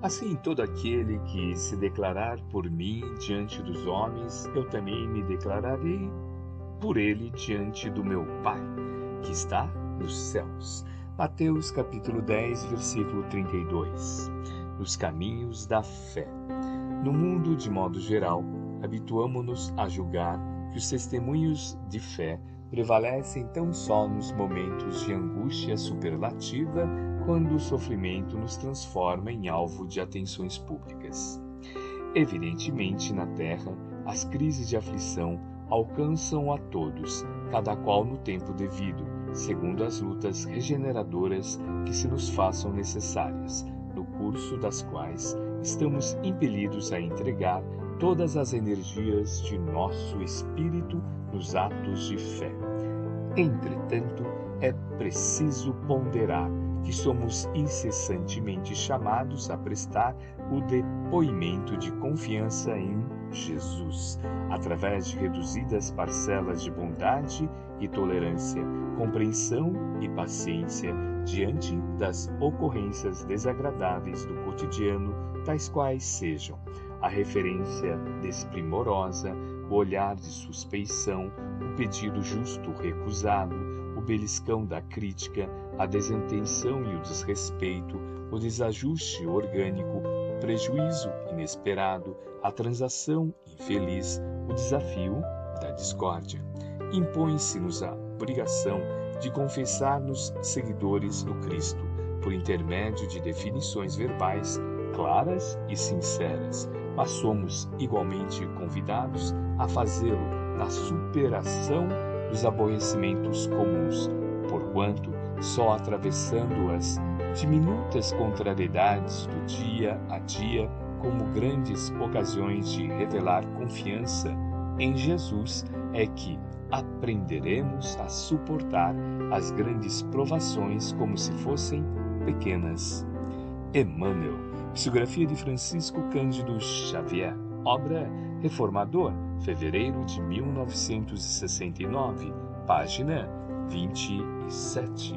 Assim, todo aquele que se declarar por mim diante dos homens, eu também me declararei por ele diante do meu Pai, que está nos céus. Mateus capítulo 10, versículo 32. Nos caminhos da fé. No mundo, de modo geral, habituamo-nos a julgar que os testemunhos de fé prevalecem tão só nos momentos de angústia superlativa quando o sofrimento nos transforma em alvo de atenções públicas. Evidentemente, na Terra, as crises de aflição alcançam a todos, cada qual no tempo devido, segundo as lutas regeneradoras que se nos façam necessárias, no curso das quais estamos impelidos a entregar todas as energias de nosso espírito nos atos de fé. Entretanto, é preciso ponderar que somos incessantemente chamados a prestar o depoimento de confiança em Jesus, através de reduzidas parcelas de bondade e tolerância, compreensão e paciência diante das ocorrências desagradáveis do cotidiano, tais quais sejam a referência desprimorosa, o olhar de suspeição, o pedido justo recusado, o beliscão da crítica, a desintenção e o desrespeito, o desajuste orgânico, o prejuízo inesperado, a transação infeliz, o desafio da discórdia. Impõe-se-nos a obrigação de confessar-nos seguidores do Cristo, por intermédio de definições verbais claras e sinceras, mas somos igualmente convidados a fazê-lo na superação dos aborrecimentos comuns, porquanto só atravessando as diminutas contrariedades do dia a dia como grandes ocasiões de revelar confiança em Jesus é que aprenderemos a suportar as grandes provações como se fossem pequenas. Emmanuel, psicografia de Francisco Cândido Xavier, obra Reformador, fevereiro de 1969, página 27.